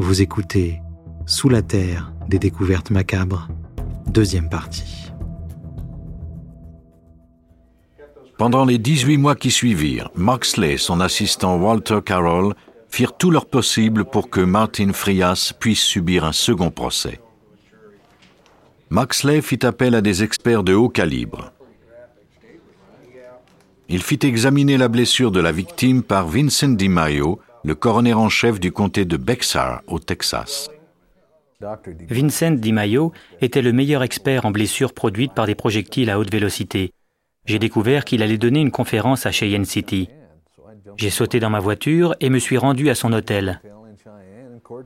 Vous écoutez Sous la Terre des découvertes macabres, deuxième partie. Pendant les 18 mois qui suivirent, Moxley et son assistant Walter Carroll firent tout leur possible pour que Martin Frias puisse subir un second procès. Moxley fit appel à des experts de haut calibre. Il fit examiner la blessure de la victime par Vincent DiMaio, le coroner en chef du comté de Bexar, au Texas. Vincent DiMaio était le meilleur expert en blessures produites par des projectiles à haute vélocité. J'ai découvert qu'il allait donner une conférence à Cheyenne City. J'ai sauté dans ma voiture et me suis rendu à son hôtel.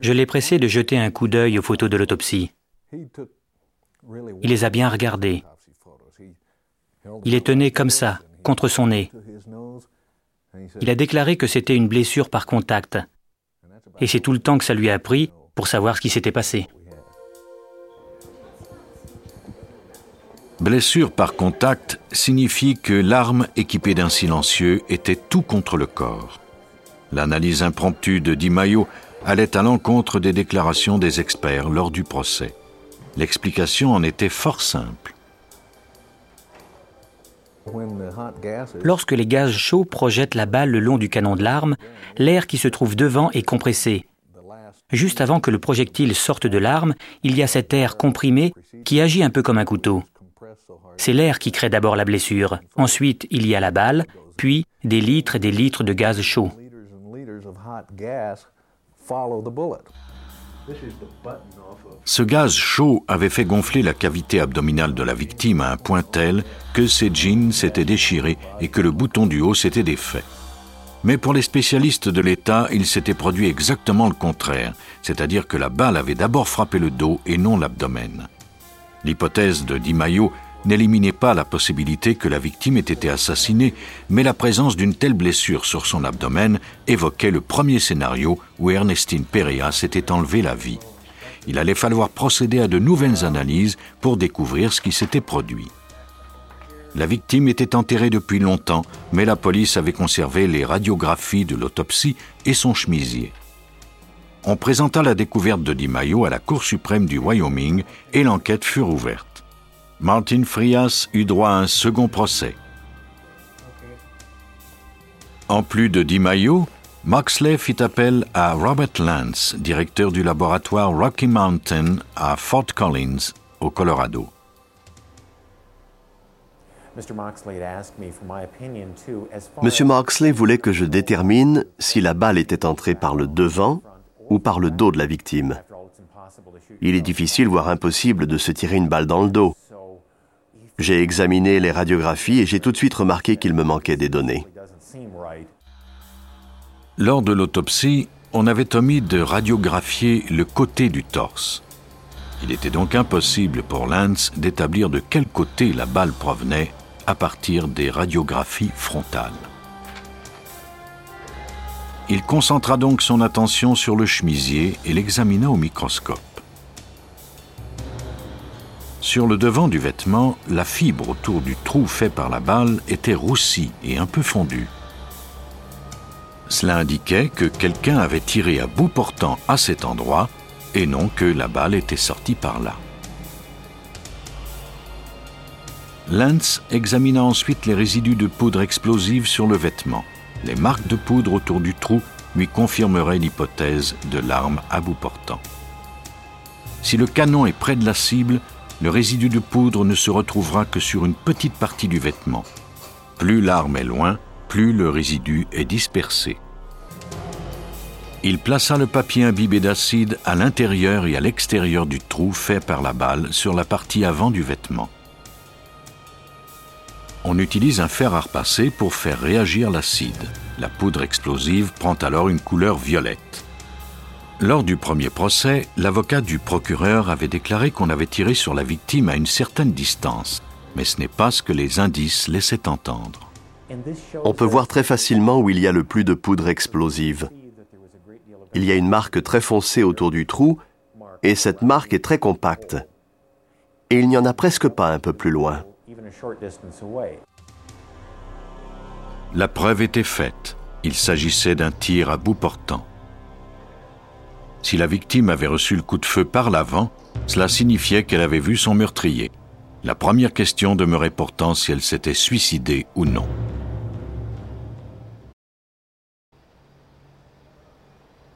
Je l'ai pressé de jeter un coup d'œil aux photos de l'autopsie. Il les a bien regardées. Il les tenait comme ça, contre son nez. Il a déclaré que c'était une blessure par contact. Et c'est tout le temps que ça lui a pris pour savoir ce qui s'était passé. Blessure par contact signifie que l'arme équipée d'un silencieux était tout contre le corps. L'analyse impromptue de Di Maio allait à l'encontre des déclarations des experts lors du procès. L'explication en était fort simple. Lorsque les gaz chauds projettent la balle le long du canon de l'arme, l'air qui se trouve devant est compressé. Juste avant que le projectile sorte de l'arme, il y a cet air comprimé qui agit un peu comme un couteau. C'est l'air qui crée d'abord la blessure. Ensuite, il y a la balle, puis des litres et des litres de gaz chaud. Ce gaz chaud avait fait gonfler la cavité abdominale de la victime à un point tel que ses jeans s'étaient déchirés et que le bouton du haut s'était défait. Mais pour les spécialistes de l'État, il s'était produit exactement le contraire, c'est-à-dire que la balle avait d'abord frappé le dos et non l'abdomen. L'hypothèse de Di Maio n'éliminait pas la possibilité que la victime ait été assassinée, mais la présence d'une telle blessure sur son abdomen évoquait le premier scénario où Ernestine Perea s'était enlevé la vie. Il allait falloir procéder à de nouvelles analyses pour découvrir ce qui s'était produit. La victime était enterrée depuis longtemps, mais la police avait conservé les radiographies de l'autopsie et son chemisier. On présenta la découverte de Di Maio à la Cour suprême du Wyoming et l'enquête fut ouverte. Martin Frias eut droit à un second procès. En plus de Di Maio, Moxley fit appel à Robert Lance, directeur du laboratoire Rocky Mountain à Fort Collins, au Colorado. M. Moxley voulait que je détermine si la balle était entrée par le devant ou par le dos de la victime. Il est difficile, voire impossible, de se tirer une balle dans le dos. J'ai examiné les radiographies et j'ai tout de suite remarqué qu'il me manquait des données. Lors de l'autopsie, on avait omis de radiographier le côté du torse. Il était donc impossible pour Lance d'établir de quel côté la balle provenait à partir des radiographies frontales. Il concentra donc son attention sur le chemisier et l'examina au microscope. Sur le devant du vêtement, la fibre autour du trou fait par la balle était roussie et un peu fondue. Cela indiquait que quelqu'un avait tiré à bout portant à cet endroit et non que la balle était sortie par là. Lance examina ensuite les résidus de poudre explosive sur le vêtement. Les marques de poudre autour du trou lui confirmeraient l'hypothèse de l'arme à bout portant. Si le canon est près de la cible, le résidu de poudre ne se retrouvera que sur une petite partie du vêtement. Plus l'arme est loin, plus le résidu est dispersé. Il plaça le papier imbibé d'acide à l'intérieur et à l'extérieur du trou fait par la balle sur la partie avant du vêtement. On utilise un fer à repasser pour faire réagir l'acide. La poudre explosive prend alors une couleur violette. Lors du premier procès, l'avocat du procureur avait déclaré qu'on avait tiré sur la victime à une certaine distance, mais ce n'est pas ce que les indices laissaient entendre. On peut voir très facilement où il y a le plus de poudre explosive. Il y a une marque très foncée autour du trou, et cette marque est très compacte. Et il n'y en a presque pas un peu plus loin. La preuve était faite. Il s'agissait d'un tir à bout portant. Si la victime avait reçu le coup de feu par l'avant, cela signifiait qu'elle avait vu son meurtrier. La première question demeurait pourtant si elle s'était suicidée ou non.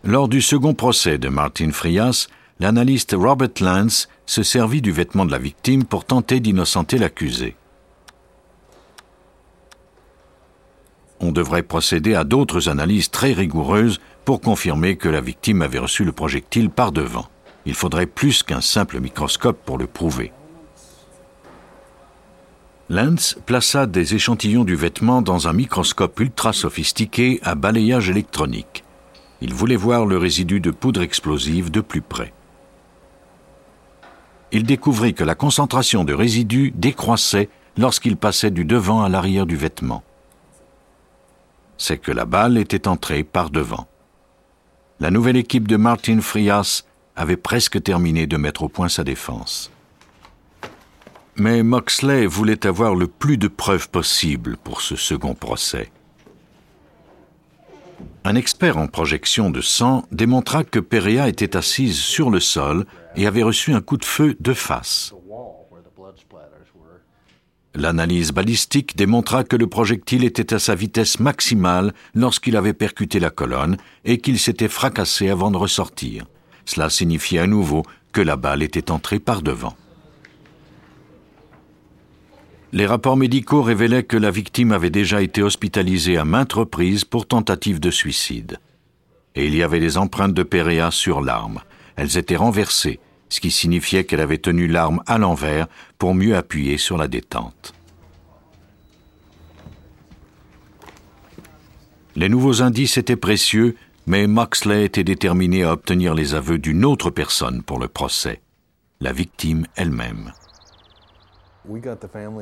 Lors du second procès de Martin Frias, l'analyste Robert Lance se servit du vêtement de la victime pour tenter d'innocenter l'accusé. On devrait procéder à d'autres analyses très rigoureuses pour confirmer que la victime avait reçu le projectile par devant. Il faudrait plus qu'un simple microscope pour le prouver. Lance plaça des échantillons du vêtement dans un microscope ultra sophistiqué à balayage électronique. Il voulait voir le résidu de poudre explosive de plus près. Il découvrit que la concentration de résidus décroissait lorsqu'il passait du devant à l'arrière du vêtement. C'est que la balle était entrée par devant. La nouvelle équipe de Martin Frias avait presque terminé de mettre au point sa défense. Mais Moxley voulait avoir le plus de preuves possible pour ce second procès. Un expert en projection de sang démontra que Perea était assise sur le sol et avait reçu un coup de feu de face. L'analyse balistique démontra que le projectile était à sa vitesse maximale lorsqu'il avait percuté la colonne et qu'il s'était fracassé avant de ressortir. Cela signifiait à nouveau que la balle était entrée par devant. Les rapports médicaux révélaient que la victime avait déjà été hospitalisée à maintes reprises pour tentative de suicide. Et il y avait des empreintes de Péréa sur l'arme. Elles étaient renversées, ce qui signifiait qu'elle avait tenu l'arme à l'envers pour mieux appuyer sur la détente. Les nouveaux indices étaient précieux, mais Moxley était déterminé à obtenir les aveux d'une autre personne pour le procès, la victime elle-même.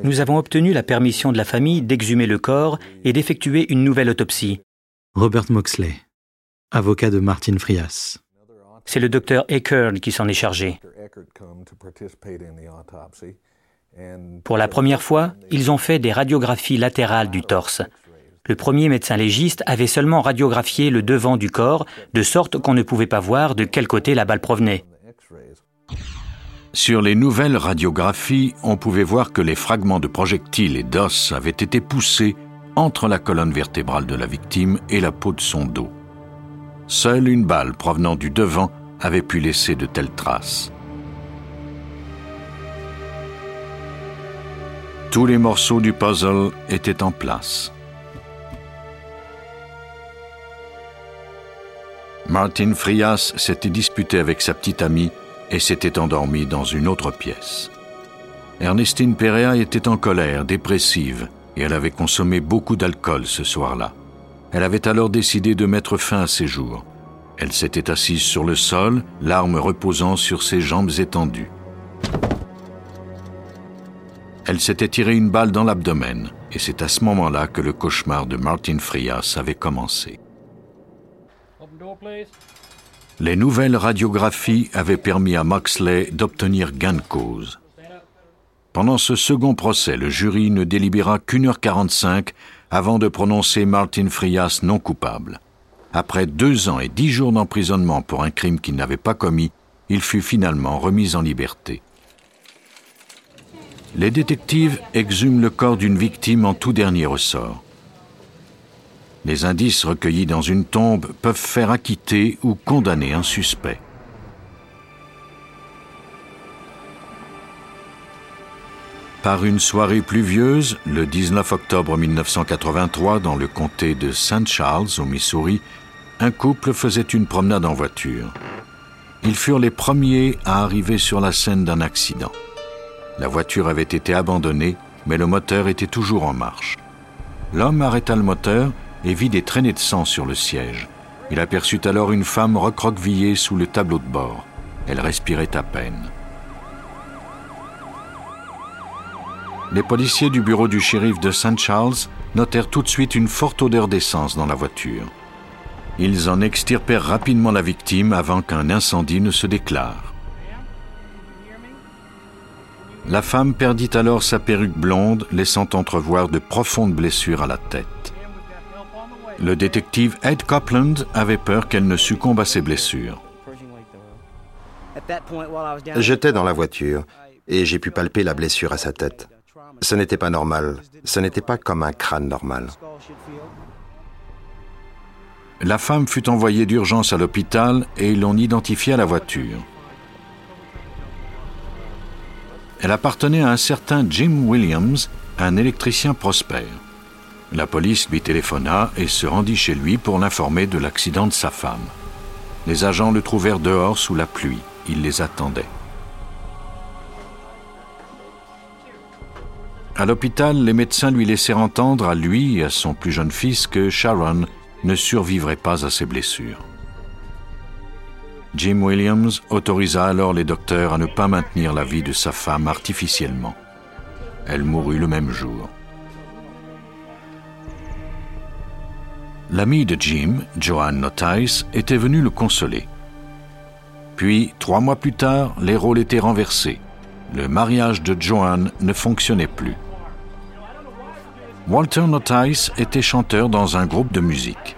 Nous avons obtenu la permission de la famille d'exhumer le corps et d'effectuer une nouvelle autopsie. Robert Moxley, avocat de Martin Frias. C'est le docteur Eckerd qui s'en est chargé. Pour la première fois, ils ont fait des radiographies latérales du torse. Le premier médecin légiste avait seulement radiographié le devant du corps, de sorte qu'on ne pouvait pas voir de quel côté la balle provenait. Sur les nouvelles radiographies, on pouvait voir que les fragments de projectiles et d'os avaient été poussés entre la colonne vertébrale de la victime et la peau de son dos. Seule une balle provenant du devant avait pu laisser de telles traces. Tous les morceaux du puzzle étaient en place. Martin Frias s'était disputé avec sa petite amie et s'était endormi dans une autre pièce. Ernestine Perea était en colère, dépressive, et elle avait consommé beaucoup d'alcool ce soir-là. Elle avait alors décidé de mettre fin à ses jours. Elle s'était assise sur le sol, l'arme reposant sur ses jambes étendues. Elle s'était tiré une balle dans l'abdomen, et c'est à ce moment-là que le cauchemar de Martin Frias avait commencé. Les nouvelles radiographies avaient permis à Moxley d'obtenir gain de cause. Pendant ce second procès, le jury ne délibéra qu'une heure quarante-cinq avant de prononcer Martin Frias non coupable. Après deux ans et dix jours d'emprisonnement pour un crime qu'il n'avait pas commis, il fut finalement remis en liberté. Les détectives exhument le corps d'une victime en tout dernier ressort. Les indices recueillis dans une tombe peuvent faire acquitter ou condamner un suspect. Par une soirée pluvieuse, le 19 octobre 1983, dans le comté de St. Charles, au Missouri, un couple faisait une promenade en voiture. Ils furent les premiers à arriver sur la scène d'un accident. La voiture avait été abandonnée, mais le moteur était toujours en marche. L'homme arrêta le moteur et vit des traînées de sang sur le siège. Il aperçut alors une femme recroquevillée sous le tableau de bord. Elle respirait à peine. Les policiers du bureau du shérif de St. Charles notèrent tout de suite une forte odeur d'essence dans la voiture. Ils en extirpèrent rapidement la victime avant qu'un incendie ne se déclare. La femme perdit alors sa perruque blonde, laissant entrevoir de profondes blessures à la tête. Le détective Ed Copland avait peur qu'elle ne succombe à ses blessures. J'étais dans la voiture et j'ai pu palper la blessure à sa tête. Ce n'était pas normal. Ce n'était pas comme un crâne normal. La femme fut envoyée d'urgence à l'hôpital et l'on identifia la voiture. Elle appartenait à un certain Jim Williams, un électricien prospère. La police lui téléphona et se rendit chez lui pour l'informer de l'accident de sa femme. Les agents le trouvèrent dehors sous la pluie. Il les attendait. À l'hôpital, les médecins lui laissèrent entendre à lui et à son plus jeune fils que Sharon ne survivrait pas à ses blessures. Jim Williams autorisa alors les docteurs à ne pas maintenir la vie de sa femme artificiellement. Elle mourut le même jour. L'ami de Jim, Joanne Notice, était venu le consoler. Puis, trois mois plus tard, les rôles étaient renversés. Le mariage de Joanne ne fonctionnait plus. Walter Notice était chanteur dans un groupe de musique.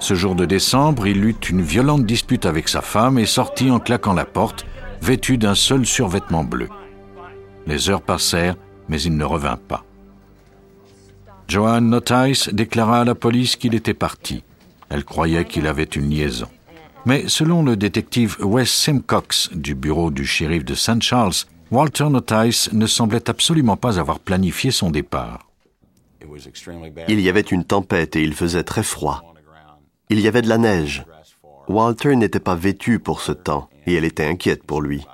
Ce jour de décembre, il eut une violente dispute avec sa femme et sortit en claquant la porte, vêtu d'un seul survêtement bleu. Les heures passèrent, mais il ne revint pas. Joanne Notice déclara à la police qu'il était parti. Elle croyait qu'il avait une liaison. Mais selon le détective Wes Simcox du bureau du shérif de St. Charles, Walter Notice ne semblait absolument pas avoir planifié son départ. Il y avait une tempête et il faisait très froid. Il y avait de la neige. Walter n'était pas vêtu pour ce temps et elle était inquiète pour lui.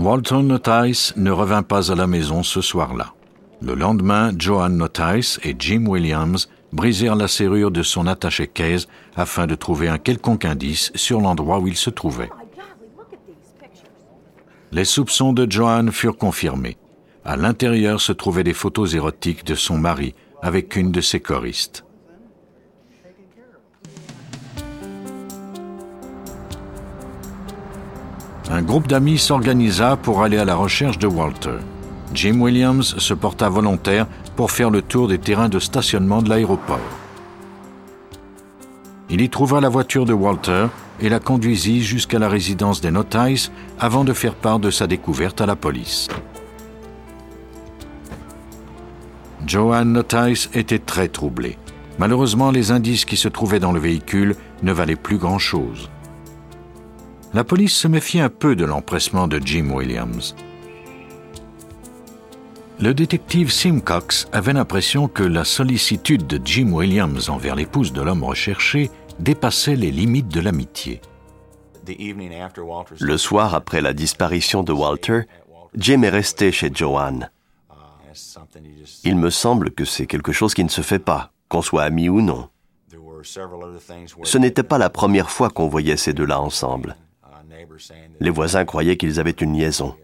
Walter Notice ne revint pas à la maison ce soir-là. Le lendemain, Joan Notice et Jim Williams brisèrent la serrure de son attaché-caisse afin de trouver un quelconque indice sur l'endroit où il se trouvait. Les soupçons de Joan furent confirmés. À l'intérieur se trouvaient des photos érotiques de son mari avec une de ses choristes. Un groupe d'amis s'organisa pour aller à la recherche de Walter. Jim Williams se porta volontaire pour faire le tour des terrains de stationnement de l'aéroport. Il y trouva la voiture de Walter et la conduisit jusqu'à la résidence des Notice avant de faire part de sa découverte à la police. Joanne Notice était très troublée. Malheureusement, les indices qui se trouvaient dans le véhicule ne valaient plus grand-chose. La police se méfiait un peu de l'empressement de Jim Williams. Le détective Simcox avait l'impression que la sollicitude de Jim Williams envers l'épouse de l'homme recherché dépassait les limites de l'amitié. Le soir après la disparition de Walter, Jim est resté chez Joanne. Il me semble que c'est quelque chose qui ne se fait pas, qu'on soit amis ou non. Ce n'était pas la première fois qu'on voyait ces deux-là ensemble. Les voisins croyaient qu'ils avaient une liaison.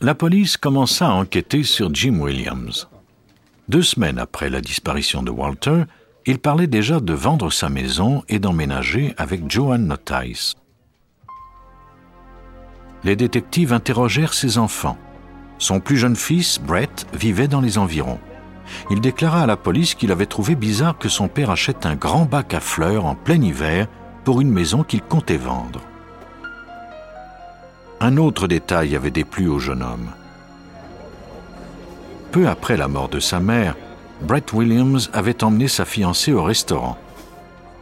La police commença à enquêter sur Jim Williams. Deux semaines après la disparition de Walter, il parlait déjà de vendre sa maison et d'emménager avec Joanne Notice. Les détectives interrogèrent ses enfants. Son plus jeune fils, Brett, vivait dans les environs. Il déclara à la police qu'il avait trouvé bizarre que son père achète un grand bac à fleurs en plein hiver pour une maison qu'il comptait vendre. Un autre détail avait déplu au jeune homme. Peu après la mort de sa mère, Brett Williams avait emmené sa fiancée au restaurant.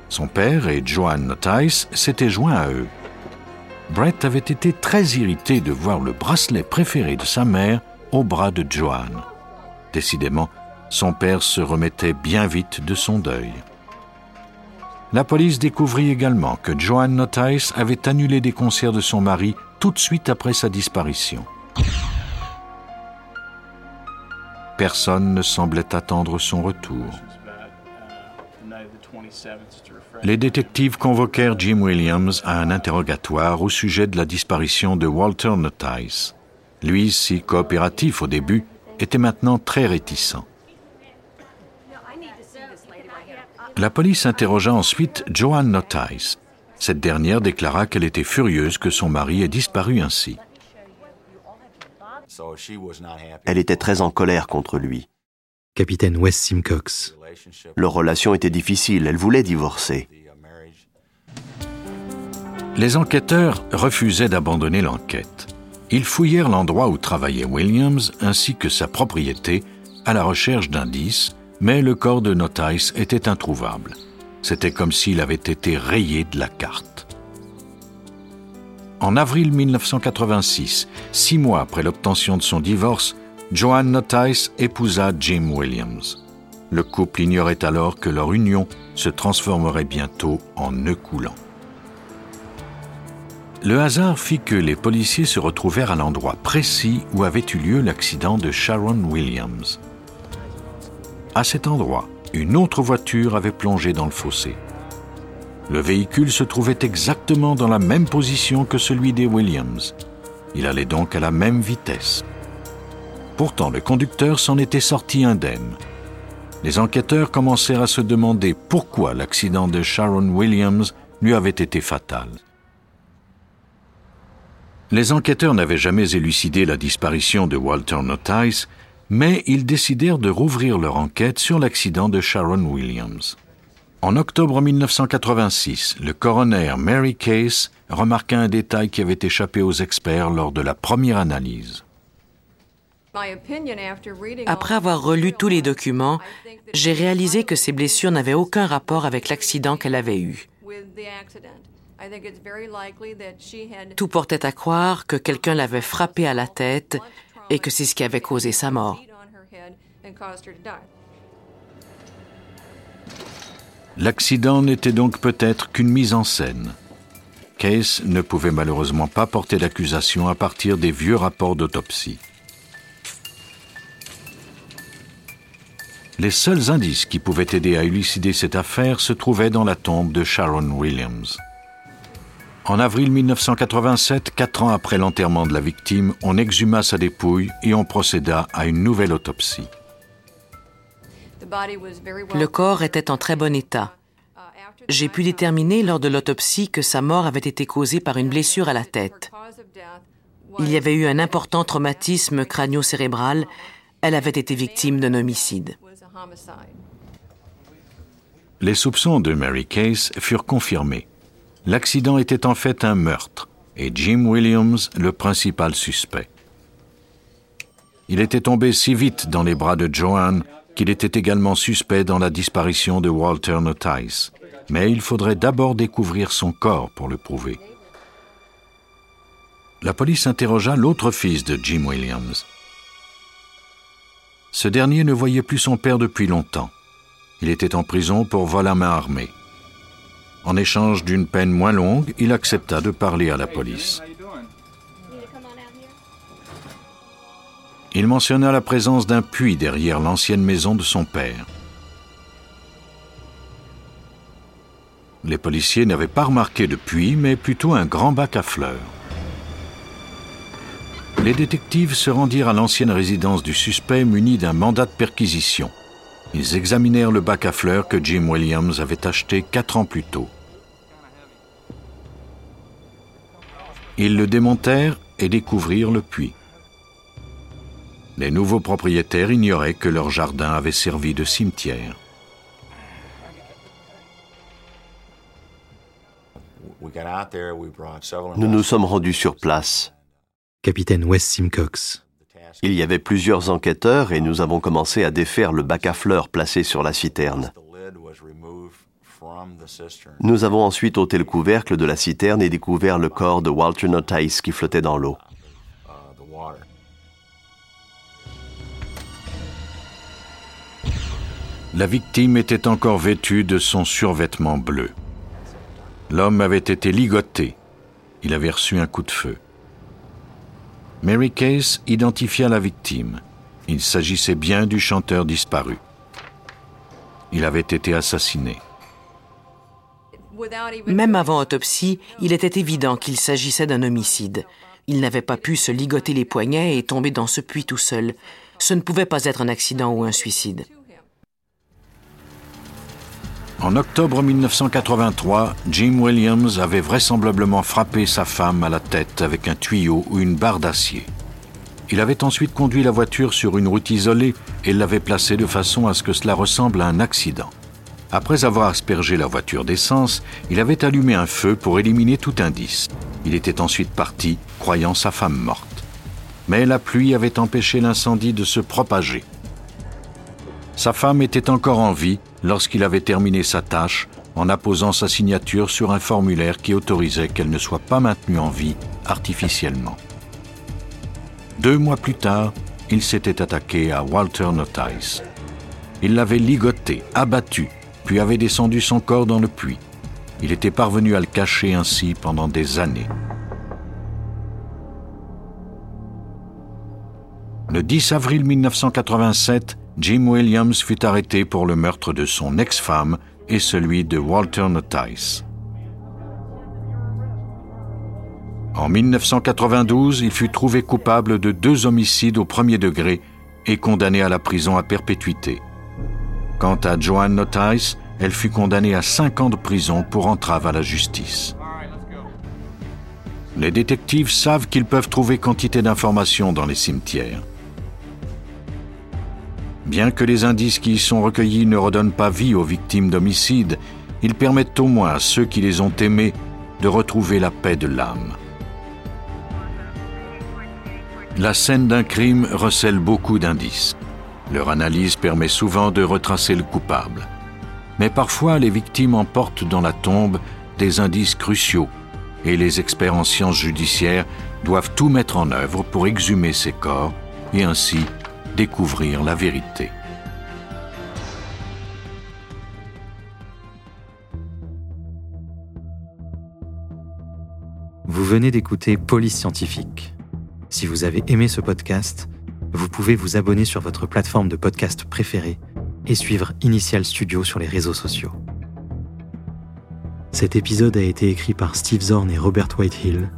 Son père et Joanne Notice s'étaient joints à eux. Brett avait été très irrité de voir le bracelet préféré de sa mère au bras de Joanne. Décidément, son père se remettait bien vite de son deuil. La police découvrit également que Joanne Notice avait annulé des concerts de son mari tout de suite après sa disparition. Personne ne semblait attendre son retour. Les détectives convoquèrent Jim Williams à un interrogatoire au sujet de la disparition de Walter Notice. Lui, si coopératif au début, était maintenant très réticent. La police interrogea ensuite Joanne Notice. Cette dernière déclara qu'elle était furieuse que son mari ait disparu ainsi. Elle était très en colère contre lui. Capitaine Wes Simcox. Leur relation était difficile, elle voulait divorcer. Les enquêteurs refusaient d'abandonner l'enquête. Ils fouillèrent l'endroit où travaillait Williams ainsi que sa propriété à la recherche d'indices, mais le corps de Notice était introuvable. C'était comme s'il avait été rayé de la carte. En avril 1986, six mois après l'obtention de son divorce, Joanne Notice épousa Jim Williams. Le couple ignorait alors que leur union se transformerait bientôt en nœud coulant. Le hasard fit que les policiers se retrouvèrent à l'endroit précis où avait eu lieu l'accident de Sharon Williams. À cet endroit, une autre voiture avait plongé dans le fossé. Le véhicule se trouvait exactement dans la même position que celui des Williams. Il allait donc à la même vitesse. Pourtant, le conducteur s'en était sorti indemne. Les enquêteurs commencèrent à se demander pourquoi l'accident de Sharon Williams lui avait été fatal. Les enquêteurs n'avaient jamais élucidé la disparition de Walter Notice, mais ils décidèrent de rouvrir leur enquête sur l'accident de Sharon Williams. En octobre 1986, le coroner Mary Case remarqua un détail qui avait échappé aux experts lors de la première analyse. Après avoir relu tous les documents, j'ai réalisé que ces blessures n'avaient aucun rapport avec l'accident qu'elle avait eu. Tout portait à croire que quelqu'un l'avait frappée à la tête et que c'est ce qui avait causé sa mort. L'accident n'était donc peut-être qu'une mise en scène. Case ne pouvait malheureusement pas porter d'accusation à partir des vieux rapports d'autopsie. Les seuls indices qui pouvaient aider à élucider cette affaire se trouvaient dans la tombe de Sharon Williams. En avril 1987, quatre ans après l'enterrement de la victime, on exhuma sa dépouille et on procéda à une nouvelle autopsie. Le corps était en très bon état. J'ai pu déterminer lors de l'autopsie que sa mort avait été causée par une blessure à la tête. Il y avait eu un important traumatisme crânio-cérébral. Elle avait été victime d'un homicide. Les soupçons de Mary Case furent confirmés. L'accident était en fait un meurtre et Jim Williams le principal suspect. Il était tombé si vite dans les bras de Joanne qu'il était également suspect dans la disparition de Walter Notice. Mais il faudrait d'abord découvrir son corps pour le prouver. La police interrogea l'autre fils de Jim Williams. Ce dernier ne voyait plus son père depuis longtemps. Il était en prison pour vol à main armée. En échange d'une peine moins longue, il accepta de parler à la police. Il mentionna la présence d'un puits derrière l'ancienne maison de son père. Les policiers n'avaient pas remarqué de puits, mais plutôt un grand bac à fleurs. Les détectives se rendirent à l'ancienne résidence du suspect muni d'un mandat de perquisition. Ils examinèrent le bac à fleurs que Jim Williams avait acheté quatre ans plus tôt. Ils le démontèrent et découvrirent le puits. Les nouveaux propriétaires ignoraient que leur jardin avait servi de cimetière. Nous nous sommes rendus sur place. Capitaine Wes Simcox. Il y avait plusieurs enquêteurs et nous avons commencé à défaire le bac à fleurs placé sur la citerne. Nous avons ensuite ôté le couvercle de la citerne et découvert le corps de Walter Notice qui flottait dans l'eau. La victime était encore vêtue de son survêtement bleu. L'homme avait été ligoté. Il avait reçu un coup de feu. Mary Case identifia la victime. Il s'agissait bien du chanteur disparu. Il avait été assassiné. Même avant autopsie, il était évident qu'il s'agissait d'un homicide. Il n'avait pas pu se ligoter les poignets et tomber dans ce puits tout seul. Ce ne pouvait pas être un accident ou un suicide. En octobre 1983, Jim Williams avait vraisemblablement frappé sa femme à la tête avec un tuyau ou une barre d'acier. Il avait ensuite conduit la voiture sur une route isolée et l'avait placée de façon à ce que cela ressemble à un accident. Après avoir aspergé la voiture d'essence, il avait allumé un feu pour éliminer tout indice. Il était ensuite parti, croyant sa femme morte. Mais la pluie avait empêché l'incendie de se propager. Sa femme était encore en vie lorsqu'il avait terminé sa tâche en apposant sa signature sur un formulaire qui autorisait qu'elle ne soit pas maintenue en vie artificiellement. Deux mois plus tard, il s'était attaqué à Walter Notice. Il l'avait ligoté, abattu, puis avait descendu son corps dans le puits. Il était parvenu à le cacher ainsi pendant des années. Le 10 avril 1987, Jim Williams fut arrêté pour le meurtre de son ex-femme et celui de Walter Notice. En 1992, il fut trouvé coupable de deux homicides au premier degré et condamné à la prison à perpétuité. Quant à Joanne Notice, elle fut condamnée à cinq ans de prison pour entrave à la justice. Les détectives savent qu'ils peuvent trouver quantité d'informations dans les cimetières. Bien que les indices qui y sont recueillis ne redonnent pas vie aux victimes d'homicides, ils permettent au moins à ceux qui les ont aimés de retrouver la paix de l'âme. La scène d'un crime recèle beaucoup d'indices. Leur analyse permet souvent de retracer le coupable. Mais parfois, les victimes emportent dans la tombe des indices cruciaux et les experts en sciences judiciaires doivent tout mettre en œuvre pour exhumer ces corps et ainsi découvrir la vérité. Vous venez d'écouter Police Scientifique. Si vous avez aimé ce podcast, vous pouvez vous abonner sur votre plateforme de podcast préférée et suivre Initial Studio sur les réseaux sociaux. Cet épisode a été écrit par Steve Zorn et Robert Whitehill.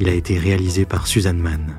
Il a été réalisé par Suzanne Mann.